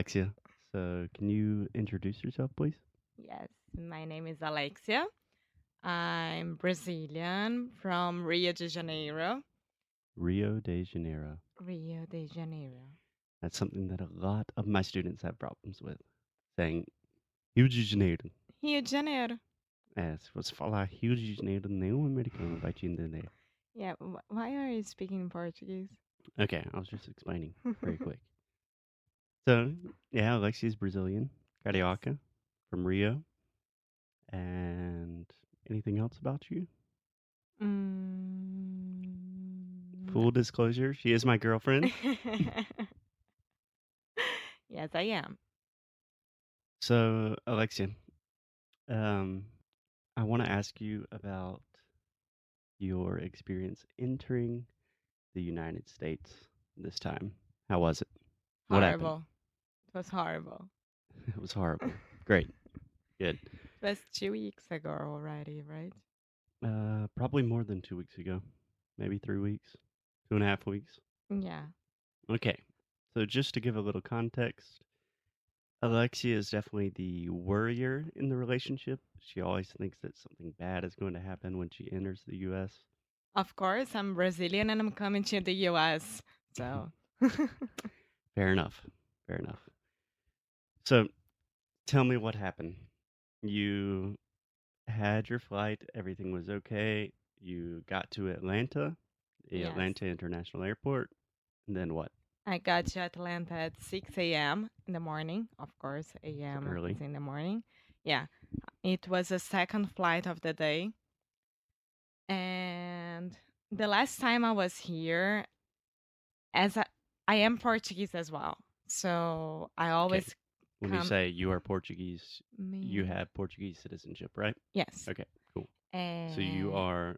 Alexia, so can you introduce yourself, please? Yes, my name is Alexia. I'm Brazilian from Rio de Janeiro. Rio de Janeiro. Rio de Janeiro. That's something that a lot of my students have problems with, saying Rio de Janeiro. Rio de Janeiro. É, se você falar Rio de Janeiro, nenhum americano vai te entender. Yeah, why are you speaking Portuguese? Okay, I was just explaining very quick. So, yeah, Alexia's Brazilian, carioca, from Rio. And anything else about you? Mm, Full disclosure, she is my girlfriend. yes, I am. So, Alexia, um, I want to ask you about your experience entering the United States this time. How was it? What happened? Horrible. It was horrible. It was horrible. Great. Good. It was two weeks ago already, right? Uh, probably more than two weeks ago. Maybe three weeks, two and a half weeks. Yeah. Okay. So, just to give a little context, Alexia is definitely the worrier in the relationship. She always thinks that something bad is going to happen when she enters the U.S. Of course, I'm Brazilian and I'm coming to the US. So, Fair enough. Fair enough. So, tell me what happened. You had your flight, everything was okay. You got to Atlanta, the Yes. Atlanta International Airport, and then what? I got to Atlanta at 6 a.m. in the morning. Of course, a.m. early. is in the morning. Yeah. It was the second flight of the day. And the last time I was here, as I, I am Portuguese as well. So I always When you um, say you are Portuguese, you have Portuguese citizenship, right? Yes. Okay, cool. And So you are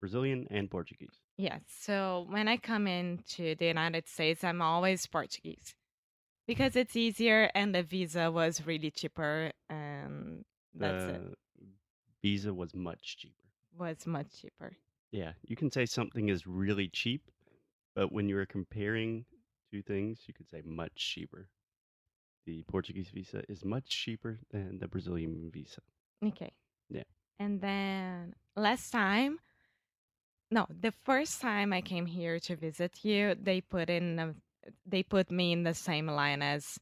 Brazilian and Portuguese. Yes. So when I come into the United States, I'm always Portuguese because it's easier and the visa was really cheaper and that's the it. visa was much cheaper. Was much cheaper. Yeah, you can say something is really cheap, but when you're comparing two things, you could say much cheaper. The Portuguese visa is much cheaper than the Brazilian visa. Okay. Yeah. And then last time, no, the first time I came here to visit you, they put in a, they put me in the same line as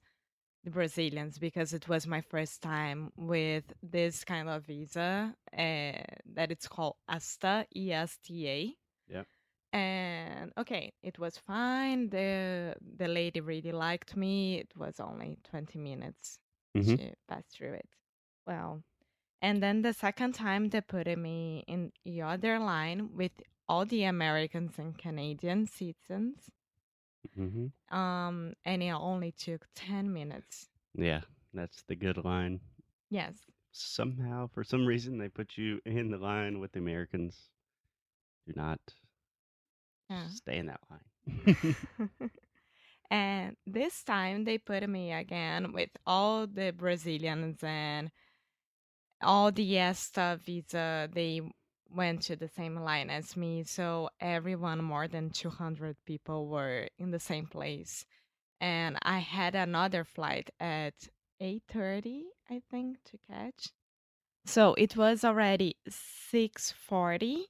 the Brazilians because it was my first time with this kind of visa uh, that it's called ESTA, E S T A. Yeah. And okay, it was fine. The the lady really liked me. It was only 20 minutes Mhm. to pass through it. Well, and then the second time they put me in the other line with all the Americans and Canadian citizens. hmm Um, and it only took 10 minutes. Yeah, that's the good line. Yes. Somehow, for some reason, they put you in the line with the Americans. Do not Yeah. Mm. stay in that line. and this time they put me again with all the Brazilians and all the ESTA visa. They went to the same line as me, so everyone, more than 200 people, were in the same place. And I had another flight at 8:30, I think, to catch. So it was already 6:40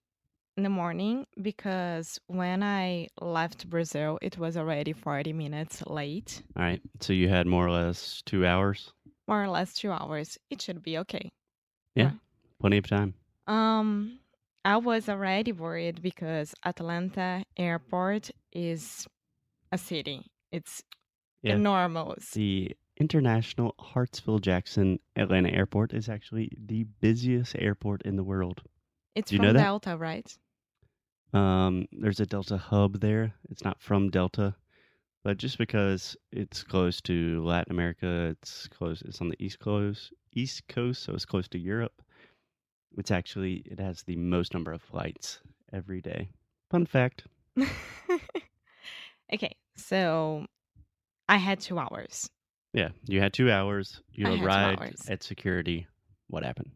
in the morning because when I left Brazil, it was already 40 minutes late, All right, so you had more or less two hours, more or less 2 hours. It should be okay. Yeah. Plenty of time. Um I was already worried because Atlanta airport is a city. It's Yeah. enormous. The International Hartsfield Jackson Atlanta Airport is actually the busiest airport in the world. It's from? Delta, right? Um, there's a Delta hub there. It's not from Delta, but just because it's close to Latin America, it's close. It's on the east coast, east coast, so it's close to Europe. It's actually it has the most number of flights every day. Fun fact. okay, so I had two hours. Yeah, you had two hours. You I arrived hours. at security. What happened?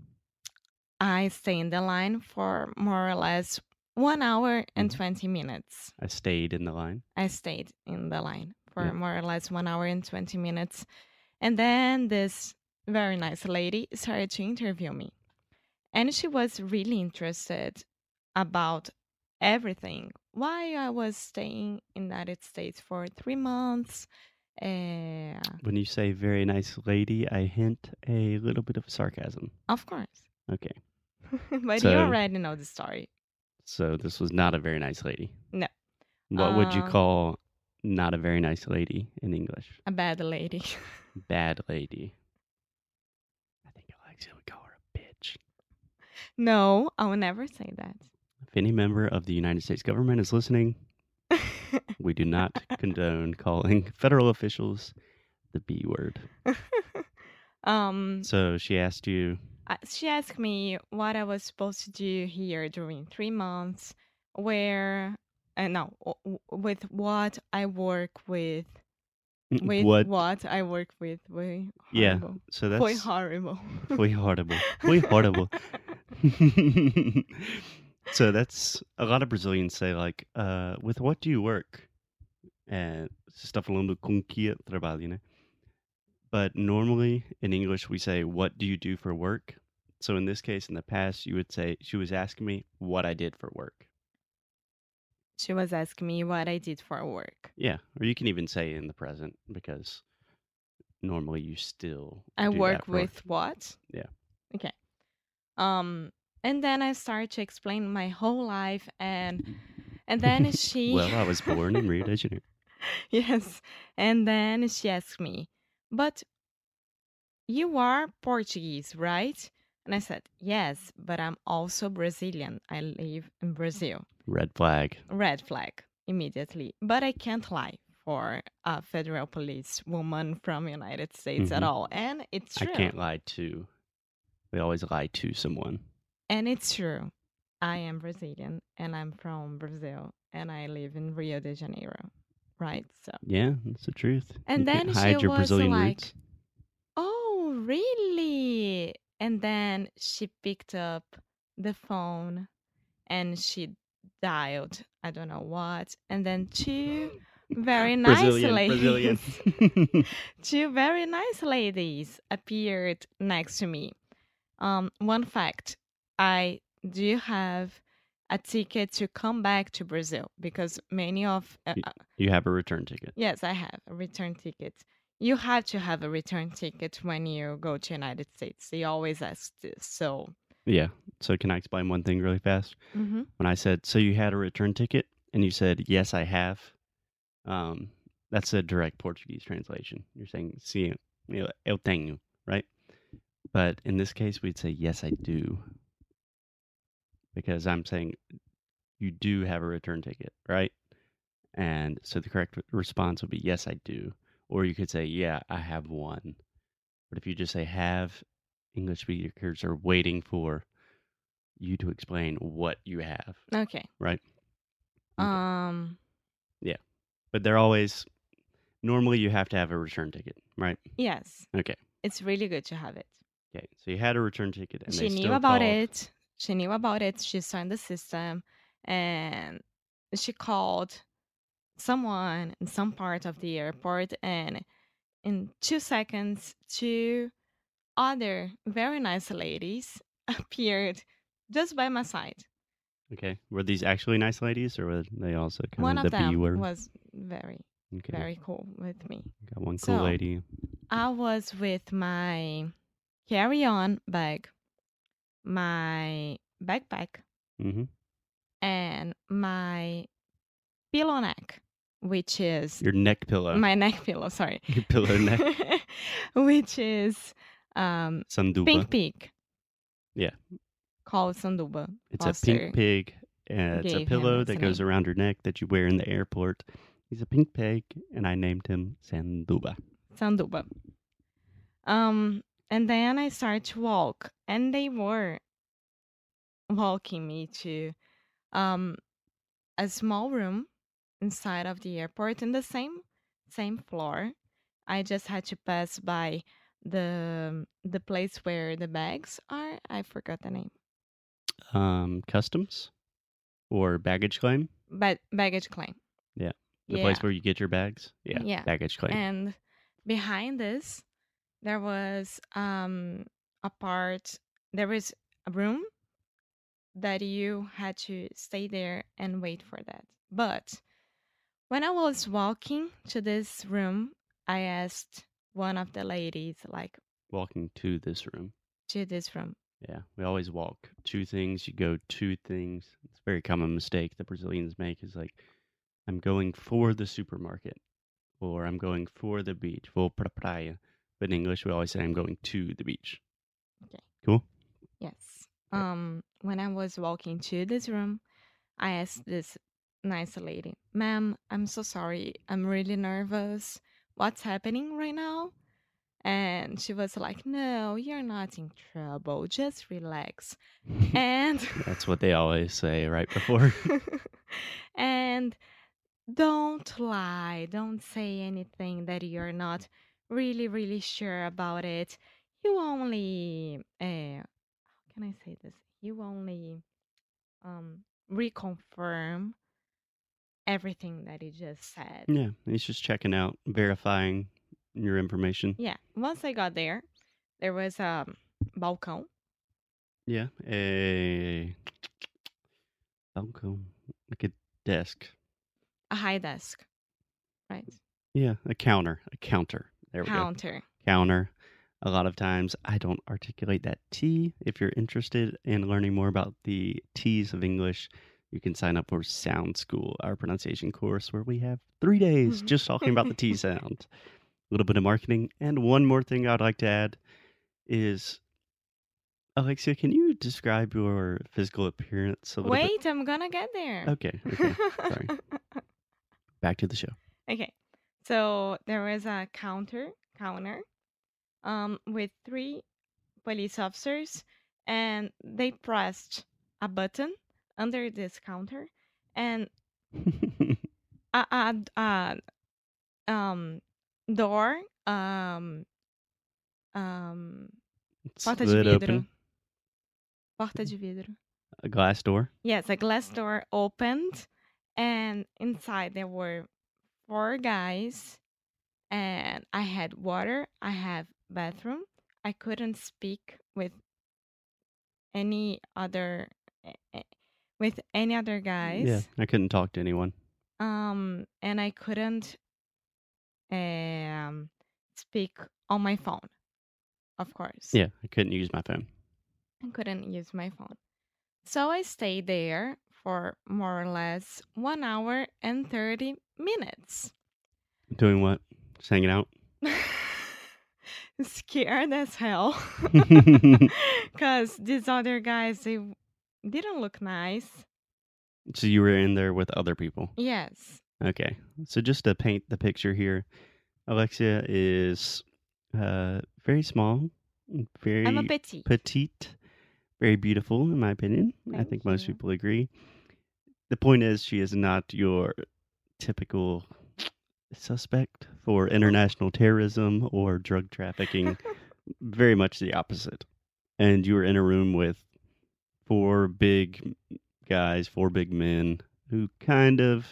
I stayed in the line for more or less one hour and Mhm. 20 minutes. I stayed in the line. I stayed in the line for Yeah. more or less one hour and 20 minutes. And then this very nice lady started to interview me. And she was really interested about everything. Why I was staying in the United States for three months. Uh, When you say very nice lady, I hint a little bit of sarcasm. of course. Okay. but you already know the story. So this was not a very nice lady. No. What would you Uh, call not a very nice lady in English? A bad lady. Bad lady. I think Alexia would call her a bitch. no, I will never say that. If any member of the United States government is listening, we do not condone calling federal officials the B word. um, So she asked you, uh, she asked me what I was supposed to do here during three months, where, uh, no, with what I work with, with what? what, I work with. Yeah. So that's horrible. Foi horrible. Foi horrible. so that's a lot of Brazilians say like, uh, with what do you work? And você está falando com que trabalho, né? But normally in English we say, what do you do for work? So in this case, in the past, you would say she was asking me what I did for work. she was asking me what I did for work. Yeah, or you can even say in the present because normally you still I work with what? Yeah. Okay. Um, and then I started to explain my whole life, and and then she. well, I was born in Rio de Janeiro. yes, and then she asked me, "But you are Portuguese, right?" And I said, "Yes, but I'm also Brazilian. I live in Brazil." Red flag. Red flag immediately. But I can't lie for a federal police woman from United States at Mhm. all, and it's true. I can't lie to. We always lie to someone. And it's true. I am Brazilian and I'm from Brazil and I live in Rio de Janeiro. Right? So Yeah, that's the truth. And you then she hide your was Brazilian like- roots. Oh really? And then she picked up the phone and she dialed I don't know what. And then two very nice Brazilian, ladies Brazilian. two very nice ladies appeared next to me. Um, one fact I do have a ticket to come back to Brazil because many of, uh, uh, you have a return ticket. yes, I have a return ticket. You have to have a return ticket when you go to United States. They always ask this. So, Yeah. So can I explain one thing really fast? Mhm. When I said, "So you had a return ticket," and you said, "Yes, I have," um, that's a direct Portuguese translation. You're saying, "Sim, eu tenho," right? But in this case, we'd say, "Yes, I do," because I'm saying you do have a return ticket, right? And so the correct response would be, "Yes, I do," or you could say, "Yeah, I have one." But if you just say "have," English speakers are waiting for you to explain what you have, okay. right? Okay. Um, Yeah. but they're always normally you have to have a return ticket, right? yes, Okay. it's really good to have it. Okay. So you had a return ticket, and she knew about called- it. She knew about it. She signed the system, and she called someone in some part of the airport, and in two seconds, two other very nice ladies appeared just by my side. Okay. Were these actually nice ladies, or were they also kind One of of the B them word? was very, okay. very cool with me. Got one cool So- lady. I was with my carry-on bag, my backpack, Mm-hmm. and my pillow neck. Which is Your neck pillow. my neck pillow. Sorry, Your pillow neck. which is um, Sanduba. pink pig. Yeah. called sanduba. It's Foster a pink pig. And it's a pillow that goes name. around your neck that you wear in the airport. He's a pink pig, and I named him Sanduba. Sanduba. Um, and then I started to walk, and they were walking me to um a small room inside of the airport in the same same floor. I just had to pass by the the place where the bags are. I forgot the name. Um, customs or baggage claim? But baggage claim. Yeah. The yeah. place where you get your bags? Yeah. Yeah. Baggage claim. And behind this, there was um a part. There was a room that you had to stay there and wait for that. But when I was walking to this room, I asked one of the ladies, like, Walking to this room. to this room. Yeah. We always walk two things. You go two things. It's a very common mistake that Brazilians make is like, I'm going for the supermarket or I'm going for the beach, vou pra praia. But in English, we always say I'm going to the beach. Okay. Cool. Yes. Um, when I was walking to this room, I asked this nice lady, "Ma'am, I'm so sorry. I'm really nervous. What's happening right now?" And she was like, "No, you're not in trouble. Just relax." And That's what they always say right before. and don't lie. Don't say anything that you're not really, really sure about it. You only, uh, how can I say this? You only um, reconfirm everything that he just said. yeah. He's just checking out, verifying your information. Yeah. Once I got there, there was um, a balcão. Yeah. A balcony, like a desk. a high desk, right? Yeah, a counter. A counter. There we go. Counter. Counter. A lot of times I don't articulate that T. If you're interested in learning more about the T's of English, you can sign up for Sound School, our pronunciation course, where we have three days just talking about the T sound. A little bit of marketing. And one more thing I'd like to add is Alexia, can you describe your physical appearance a little bit? Wait, I'm gonna get there. Okay, okay. Sorry. Back to the show. Okay. So there was a counter counter um with three police officers and they pressed a button under this counter and a, a, a um door um um porta de vidro open porta de vidro a glass door. Yes, a glass door opened, and inside there were four guys, and I had water. I have bathroom. I couldn't speak with any other with any other guys. Yeah, I couldn't talk to anyone. Um, and I couldn't um speak on my phone. Of course. Yeah, I couldn't use my phone. I couldn't use my phone. So I stayed there for more or less one hour and 30 minutes. Doing what? Just hanging out. Scared as hell. Because these other guys, they didn't look nice. so you were in there with other people. Yes. Okay. So just to paint the picture here, Alexia is uh, very small, very I'm a petite. petite, very beautiful, in my opinion. I Thank think most people agree. The point is, she is not your typical suspect for international terrorism or drug trafficking. very much the opposite. And you were in a room with four big guys, four big men who kind of,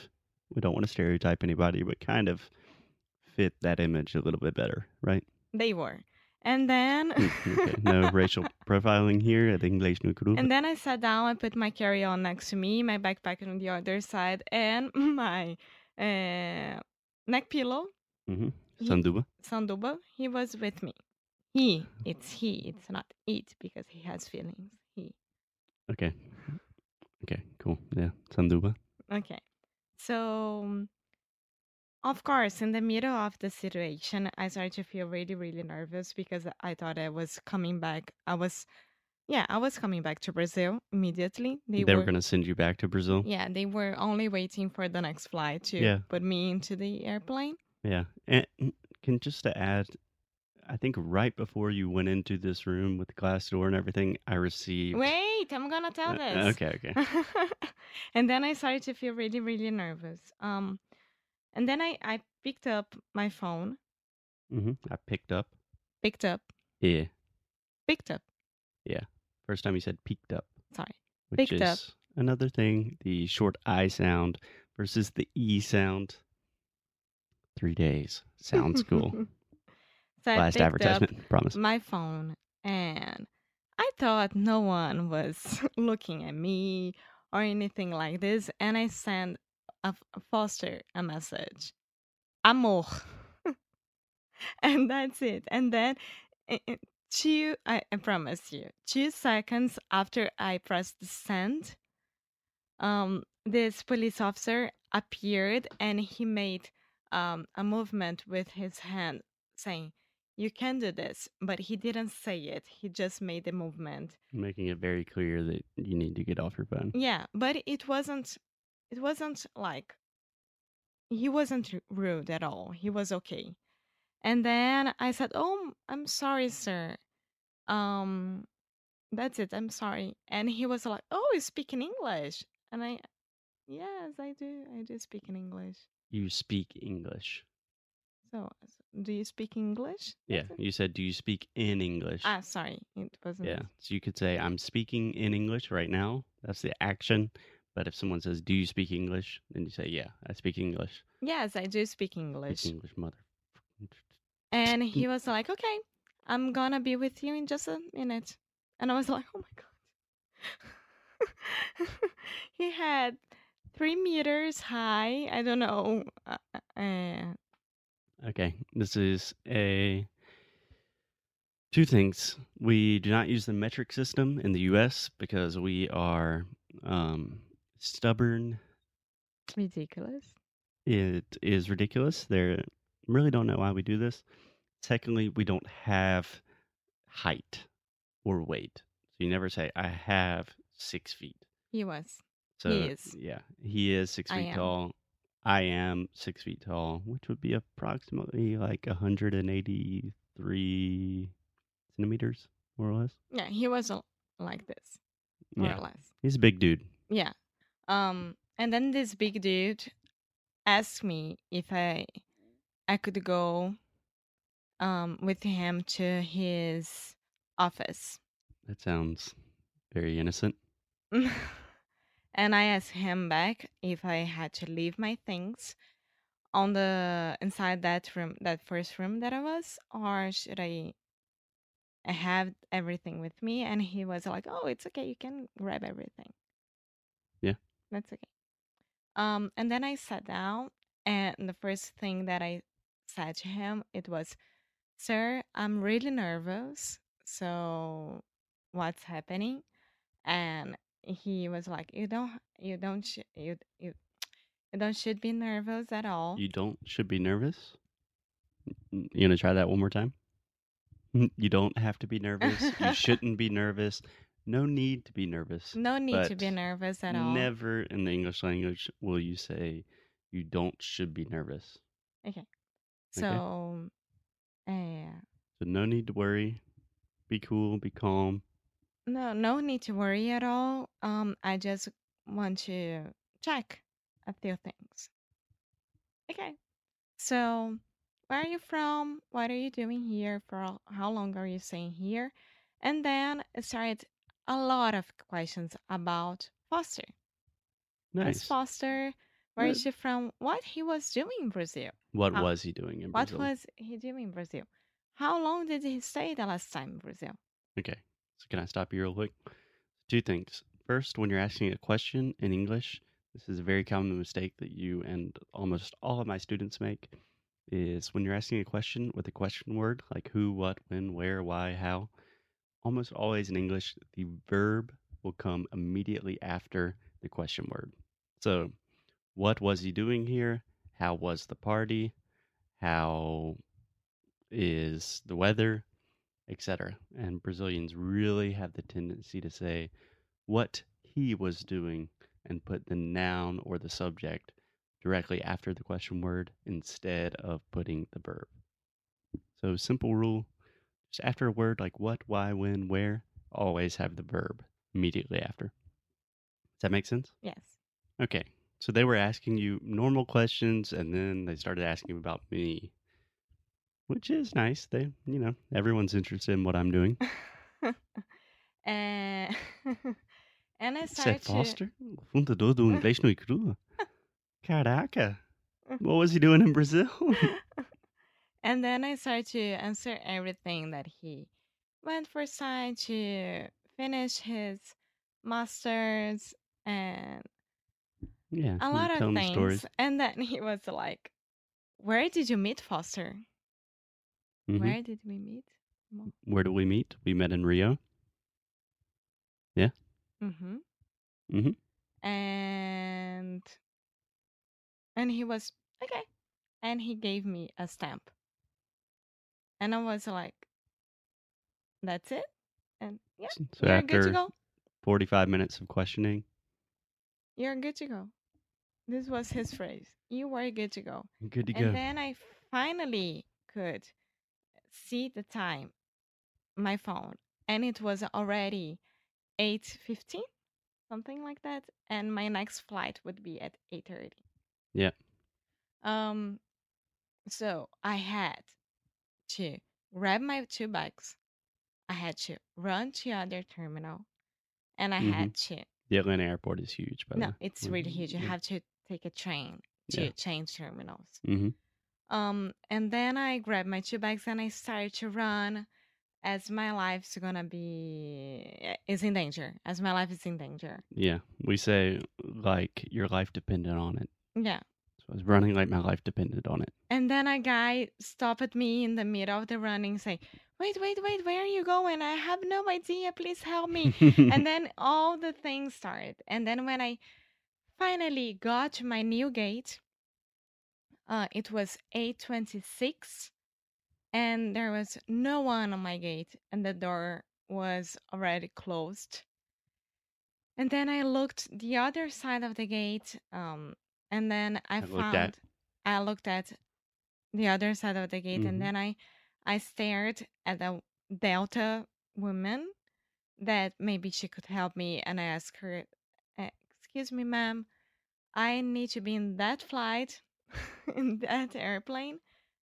we don't want to stereotype anybody, but kind of fit that image a little bit better, right? They were. And then Mm, okay. No racial profiling here at English no Group. and then I sat down, I put my carry-on next to me, my backpack on the other side, and my uh, neck pillow hmm he- Sanduba. Sanduba, he was with me. He, it's he, it's not it because he has feelings. Okay. Mm-hmm. Okay, cool. Yeah, Sanduba. Okay. So Of course, in the middle of the situation, I started to feel really, really nervous because I thought I was coming back. I was, yeah, I was coming back to Brazil immediately. They, were going to send you back to Brazil? yeah, they were only waiting for the next flight to Yeah. put me into the airplane. Yeah. And can just to add, I think right before you went into this room with the glass door and everything, I received. Wait, I'm gonna tell Uh, this. okay, okay. and then I started to feel really, really nervous. Um, and then I I picked up my phone, Mm-hmm. I picked up. picked up, Yeah. picked up. Yeah. First time you said peeked up, Sorry, which Picked is up. another thing. The short I sound versus the E sound. Three days. Sounds cool. so Last advertisement. Promise. my phone, and I thought no one was looking at me or anything like this, and I sent a, Foster a message, amor, and that's it. And then two, I, I promise you, two seconds after I pressed send, um, this police officer appeared and he made um, a movement with his hand saying, You can do this. But he didn't say it, he just made the movement. Making it very clear that you need to get off your phone. Yeah, but it wasn't, it wasn't like, he wasn't rude at all. He was okay. And then I said, Oh, I'm sorry, sir. Um, that's it. I'm sorry. And he was like, Oh, you speak in English. And I, yes, I do. I do speak in English. You speak English. So, do you speak English? Yeah. That's. You said, do you speak in English? Ah, sorry. It wasn't. Yeah. So you could say, I'm speaking in English right now. That's the action. But if someone says, Do you speak English? Then you say, Yeah, I speak English. Yes, I do speak English. Speak English, mother. And he was like, okay, I'm gonna be with you in just a minute. And I was like, oh my God. he had three meters high. I don't know. Uh, uh, Okay. This is a. Two things. We do not use the metric system in the US because we are um, stubborn. ridiculous. It is ridiculous. There really don't know why we do this. Secondly, we don't have height or weight. So you never say, I have six feet. He was. So is. yeah, he is six I feet am. tall. I am six feet tall, which would be approximately like 183 centimeters, more or less. Yeah, he was uh, like this, more yeah, or less. he's a big dude. Yeah. Um, and then this big dude asked me if I I could go um with him to his office. That sounds very innocent. and I asked him back if I had to leave my things on the inside that room, that first room that I was, or should I I have everything with me? And he was like, "Oh, it's okay. You can grab everything." Yeah. That's okay. Um, and then I sat down, and the first thing that I said to him it was, "Sir, I'm really nervous. So, what's happening?" And he was like, "You don't, you don't, sh- you, you, you don't should be nervous at all." You don't should be nervous. You gonna try that one more time? You don't have to be nervous. you shouldn't be nervous. No need to be nervous. no need to be nervous at all. Never in the English language will you say you don't should be nervous. Okay. So, uh, So no need to worry. Be cool, be calm. No, no need to worry at all. Um, I just want to check a few things. Okay. So, where are you from? What are you doing here? For how- how long are you staying here? And then it started a lot of questions about Foster. Who's Nice. Foster? Where is Good. she from? What he was doing in Brazil? What How- was he doing in Brazil? What Brazil? was he doing in Brazil? How long did he stay the last time in Brazil? Okay. So can I stop you real quick? Two things. First, when you're asking a question in English, this is a very common mistake that you and almost all of my students make is when you're asking a question with a question word like who, what, when, where, why, how, almost always in English, the verb will come immediately after the question word. So, what was he doing here? how was the party, how is the weather, etc. And Brazilians really have the tendency to say what he was doing and put the noun or the subject directly after the question word instead of putting the verb. So, simple rule just after a word like what, why, when, where, always have the verb immediately after. Does that make sense? Yes. Okay. So they were asking you normal questions and then they started asking about me, which is nice. They, you know, everyone's interested in what I'm doing. and and I started to Foster, fundador do Inglês no Cru. Caraca. What was he doing in Brazil? and then I started to answer everything that he went for side to finish his masters and yeah. a lot of the stories. things. And then he was like, "Where did you meet Foster? Mhm. Where did we meet?" Where do we meet? We met in Rio. Mm-hmm. Mhm. And and he was okay, and he gave me a stamp, and I was like, "That's it." And yeah, So you're good to go. 45 minutes of questioning, You're good to go. This was his phrase. You were good to go. good to And go. then I finally could see the time, my phone, and it was already 8:15, something like that, and my next flight would be at 8:30. Yeah. Um so I had to grab my two bags. I had to run to other terminal and I Mhm. had to The Atlanta airport is huge, by the No, way. it's really huge. You Yeah. have to take a train to Yeah. change terminals. Mhm. Um, and then I grabbed my two bags and I started to run as my life's gonna be is in danger. As my life is in danger. Yeah. We say like your life depended on it. Yeah. So I was running like my life depended on it. And then a guy stopped at me in the middle of the running, say, "Wait, wait, wait! Where are you going? I have no idea. Please help me." and then all the things started. And then when I finally got to my new gate, uh, it was 8:26, and there was no one on my gate, and the door was already closed. And then I looked the other side of the gate, um, and then I I found at- I looked at the other side of the gate, Mhm. and then I I stared at a Delta woman that maybe she could help me, and I asked her, "Uh, "Excuse me, ma'am, I need to be in that flight, in that airplane,"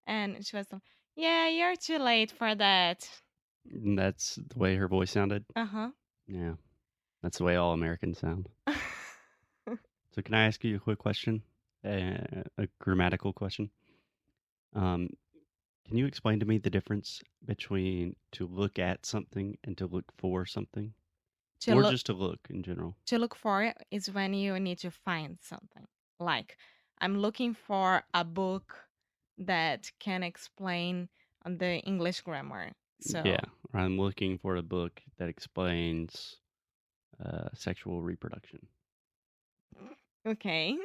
and she was like, "Yeah, you're too late for that." And that's the way her voice sounded. Uh huh. Yeah. That's the way all Americans sound. So can I ask you a quick question? Uh, a grammatical question. Um, can you explain to me the difference between to look at something and to look for something, to or look just to look in general? to look for it is when you need to find something. Like I'm looking for a book that can explain the English grammar. So Yeah, I'm looking for a book that explains uh, sexual reproduction. okay.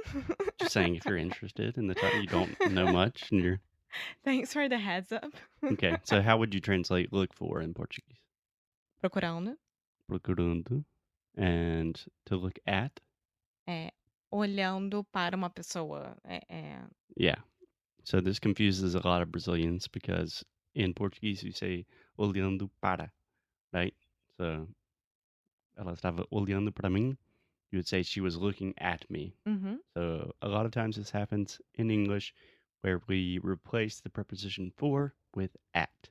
Just saying, if you're interested in the topic, you don't know much, and you're Thanks for the heads up. okay. So how would you translate "look for" in Portuguese? Procurando Procurando, and to look at. é olhando para uma pessoa. É, é- Yeah. So this confuses a lot of Brazilians because in Portuguese you say olhando para, right? So ela estava olhando para mim. You would say she was looking at me. Uhum. So a lot of times this happens in English where we replace the preposition for with at.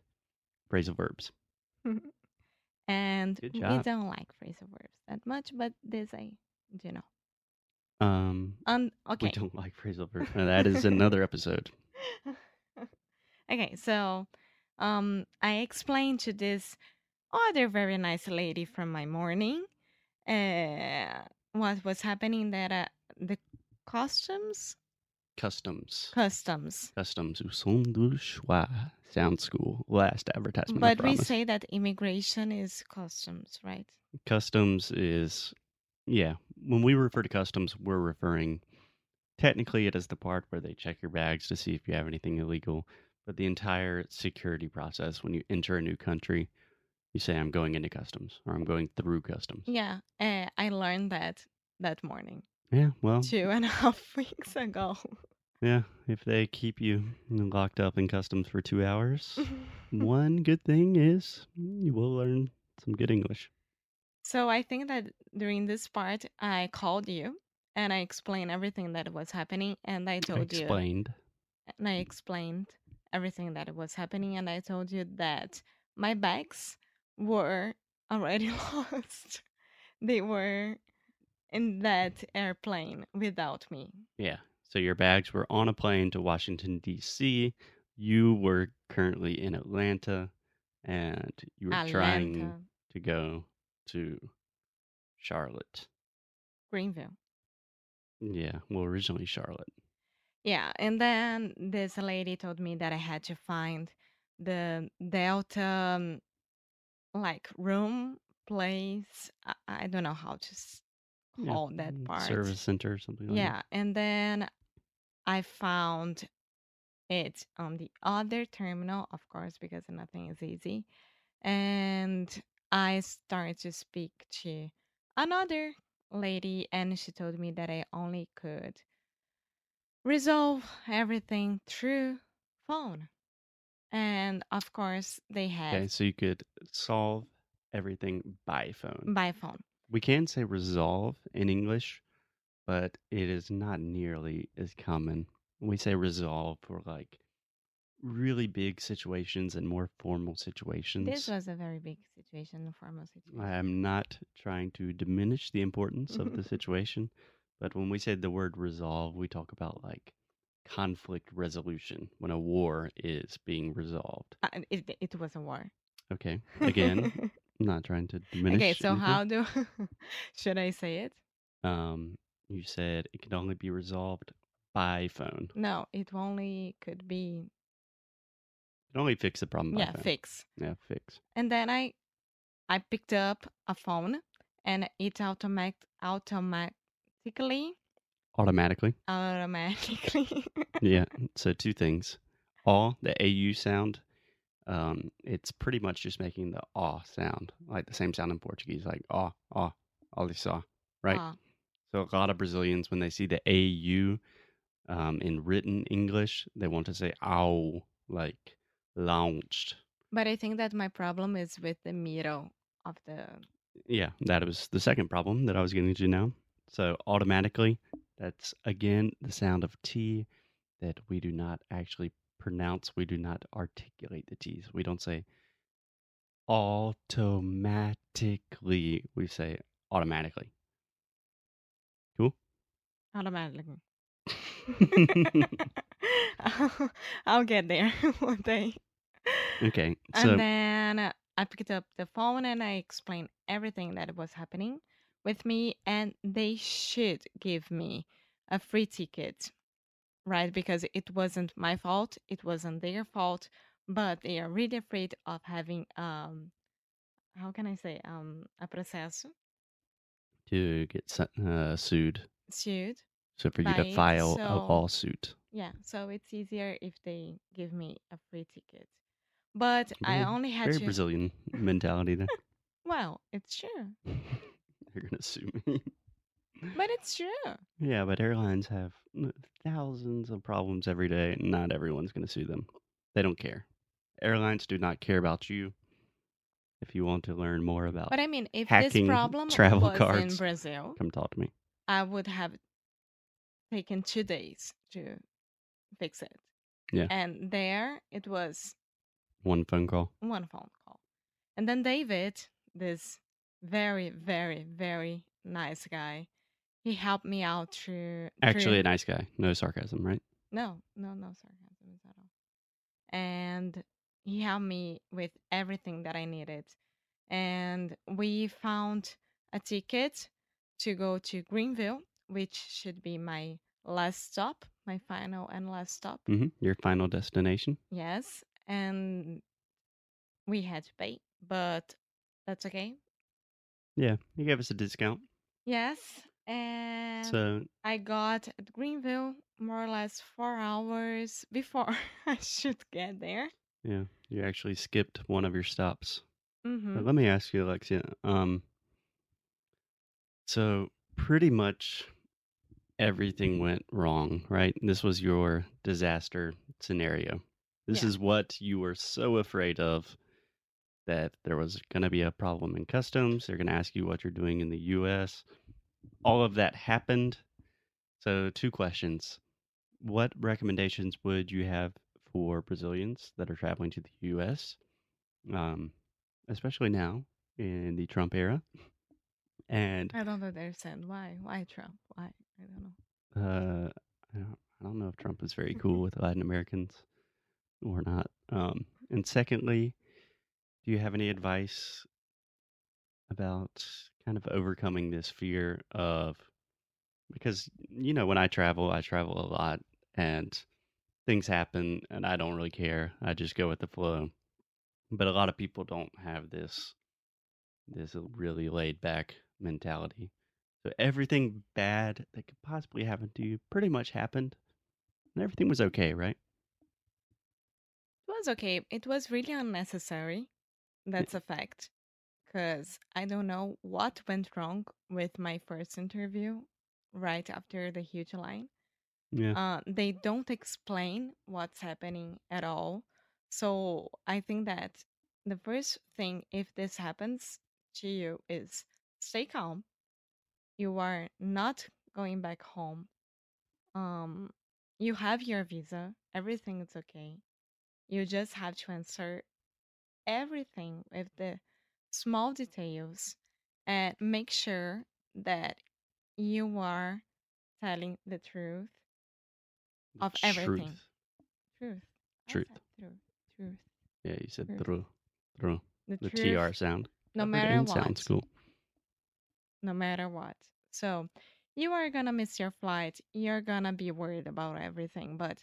Phrasal verbs. And we don't like phrasal verbs that much, but this I do know. Um, Um, we okay. don't like phrasal that is another episode. okay, so um, I explained to this other very nice lady from my morning uh, what was happening that uh, the customs Customs. customs Customs. Som do schwa. Sound school. Last advertisement. I but we promise. say that immigration is customs right Customs is, yeah, when we refer to customs, we're referring technically it is the part where they check your bags to see if you have anything illegal. But the entire security process when you enter a new country, you say I'm going into customs or I'm going through customs. Yeah, uh, I learned that that morning, Yeah, well, two and a half weeks ago. yeah, if they keep you locked up in customs for 2 hours, one good thing is you will learn some good English. So I think that during this part, I called you and I explained everything that was happening, and I told you, Explained. and I explained everything that was happening, and I told you that my bags were already lost. They were in that airplane without me. Yeah. So your bags were on a plane to Washington, D.C. You were currently in Atlanta and you were trying to go to Charlotte. Greenville. Yeah. Well, originally Charlotte. Yeah, and then this lady told me that I had to find the Delta um, like room place. I, I don't know how to s- Yeah, call that mm, part. Service center or something like that. Yeah, and then I found it on the other terminal, of course, because nothing is easy. And I started to speak to another lady, and she told me that I only could resolve everything through phone. And of course, they had Okay. So you could solve everything by phone. by phone. We can say resolve in English, but it is not nearly as common. We say resolve for like really big situations and more formal situations. This was a very big situation, a formal situation. I am not trying to diminish the importance of the situation, but when we say the word resolve, we talk about like conflict resolution when a war is being resolved. Uh, it, it was a war. Okay. Again, not trying to diminish. okay, so anything. how do should I say it? Um, you said it can only be resolved by phone. No, it only could be can only fix the problem yeah fix. Yeah, fix. And then I I picked up a phone and it automatic automatically Automatically. automatically yeah. So two things. All the AU sound, um, it's pretty much just making the ah sound, like the same sound in Portuguese, like ah, ah, olha right? Ah, So a lot of Brazilians, when they see the AU um, in written English, they want to say ow, like launched. but I think that my problem is with the middle of the Yeah, that was the second problem that I was getting to now. So automatically, that's again the sound of T that we do not actually pronounce. We do not articulate the T's. We don't say automatically. We say automatically. Cool. automatically. I'll, I'll get there one day. Okay. So And then uh, I picked up the phone and I explained everything that was happening with me, and they should give me a free ticket, right? Because it wasn't my fault, it wasn't their fault, but they are really afraid of having um, how can I say um a processo to get su- uh, sued. sued. So for you to file a so- lawsuit. Yeah, so it's easier if they give me a free ticket. But I only had Very to. Brazilian mentality there. Well, it's true, You're gonna sue me. but it's true. Yeah, but airlines have thousands of problems every day, and not everyone's going to sue them. They don't care. Airlines do not care about you. If you want to learn more about, But I mean, if hacking this problem travel was in. Brazil, come talk to me. I would have taken two days to fix it. Yeah. And there it was One phone call. one phone call. And then David, this very, very, very nice guy, he helped me out through. Actually, a nice guy. No sarcasm, right? no, no, no sarcasm at all. And he helped me with everything that I needed. And we found a ticket to go to Greenville, which should be my last stop, my final and last stop. hmm Your final destination. Yes. And we had to pay, but that's okay. Yeah, he gave us a discount. Yes. and So I got at Greenville more or less four hours before I should get there. yeah, you actually skipped one of your stops. Mm-hmm. let me ask you, Alexia. Um, so pretty much everything went wrong, right? This was your disaster scenario. This Yeah. is what you were so afraid of that there was going to be a problem in customs. They're going to ask you what you're doing in the US. All of that happened. So, two questions. What recommendations would you have for Brazilians that are traveling to the US, um, especially now in the Trump era? And I don't understand why. Why Trump? Why? I don't know. uh, I, don't, I don't know if Trump is very cool with Latin Americans or not. Um, and secondly, do you have any advice about kind of overcoming this fear of because you know when I travel, I travel a lot and things happen and I don't really care. I just go with the flow. But a lot of people don't have this this really laid back mentality. So everything bad that could possibly happen to you pretty much happened and everything was okay, right? It was okay. It was really unnecessary. That's a fact. Because I don't know what went wrong with my first interview right after the huge line. Yeah. Uh, they don't explain what's happening at all. So I think that the first thing, if this happens to you, is stay calm. You are not going back home. Um, you have your visa. Everything is okay. You just have to answer everything with the small details and make sure that you are telling the truth of everything. Truth. Truth. Truth. Truth. Truth. Yeah, you said Truth. through. Through. The, The truth. TR sound. No matter what. sounds cool. No matter what. So you are gonna miss your flight. You're gonna be worried about everything. But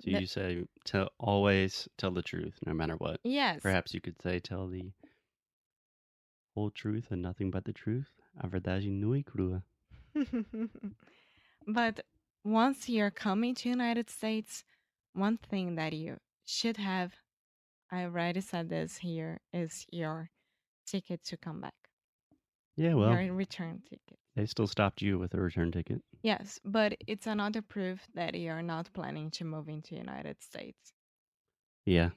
So you say tell always tell the truth, no matter what. yes, Perhaps you could say tell the whole truth and nothing but the truth. A verdade nua e crua. but once you're coming to United States, one thing that you should have, I already said this here, is your ticket to come back. Yeah, well, your return ticket. They still stopped you with a return ticket. Yes, but it's another proof that you're not planning to move into United States. Yeah.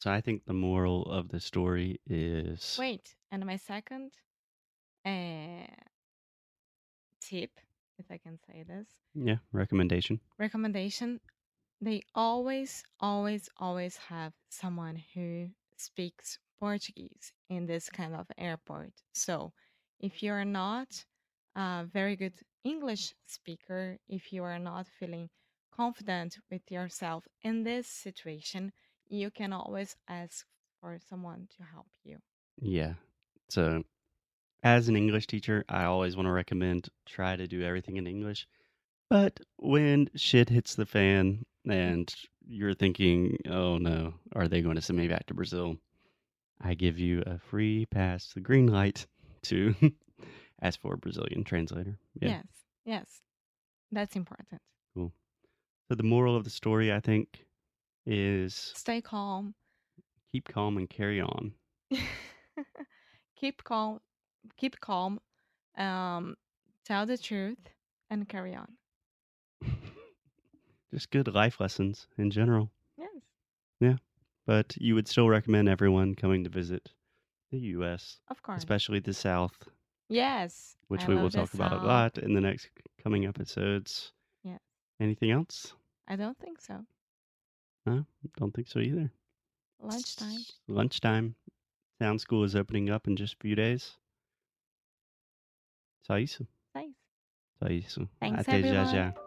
So I think the moral of the story is Wait, and my second uh, tip, if I can say this, yeah, recommendation. recommendation they always, always, always have someone who speaks Portuguese in this kind of airport. So if you're not a very good English speaker, if you are not feeling confident with yourself in this situation, you can always ask for someone to help you. Yeah. So as an English teacher, I always want to recommend try to do everything in English. But when shit hits the fan and you're thinking, oh no, are they going to send me back to Brazil? I give you a free pass, the green light to ask for a Brazilian translator. Yeah. Yes, yes, that's important. Cool. So the moral of the story, I think, is Stay calm. keep calm and carry on. keep calm. Keep calm. Um, tell the truth and carry on. Just good life lessons in general. Yes, Yeah, But you would still recommend everyone coming to visit the U.S., of course. especially the South, yes, which I we will talk about a lot in the next coming episodes. Yeah. Anything else? I don't think so. No, don't think so either. Lunchtime. Lunchtime. Sound school is opening up in just a few days. Só isso. Só isso. Thanks, Até já everyone. já.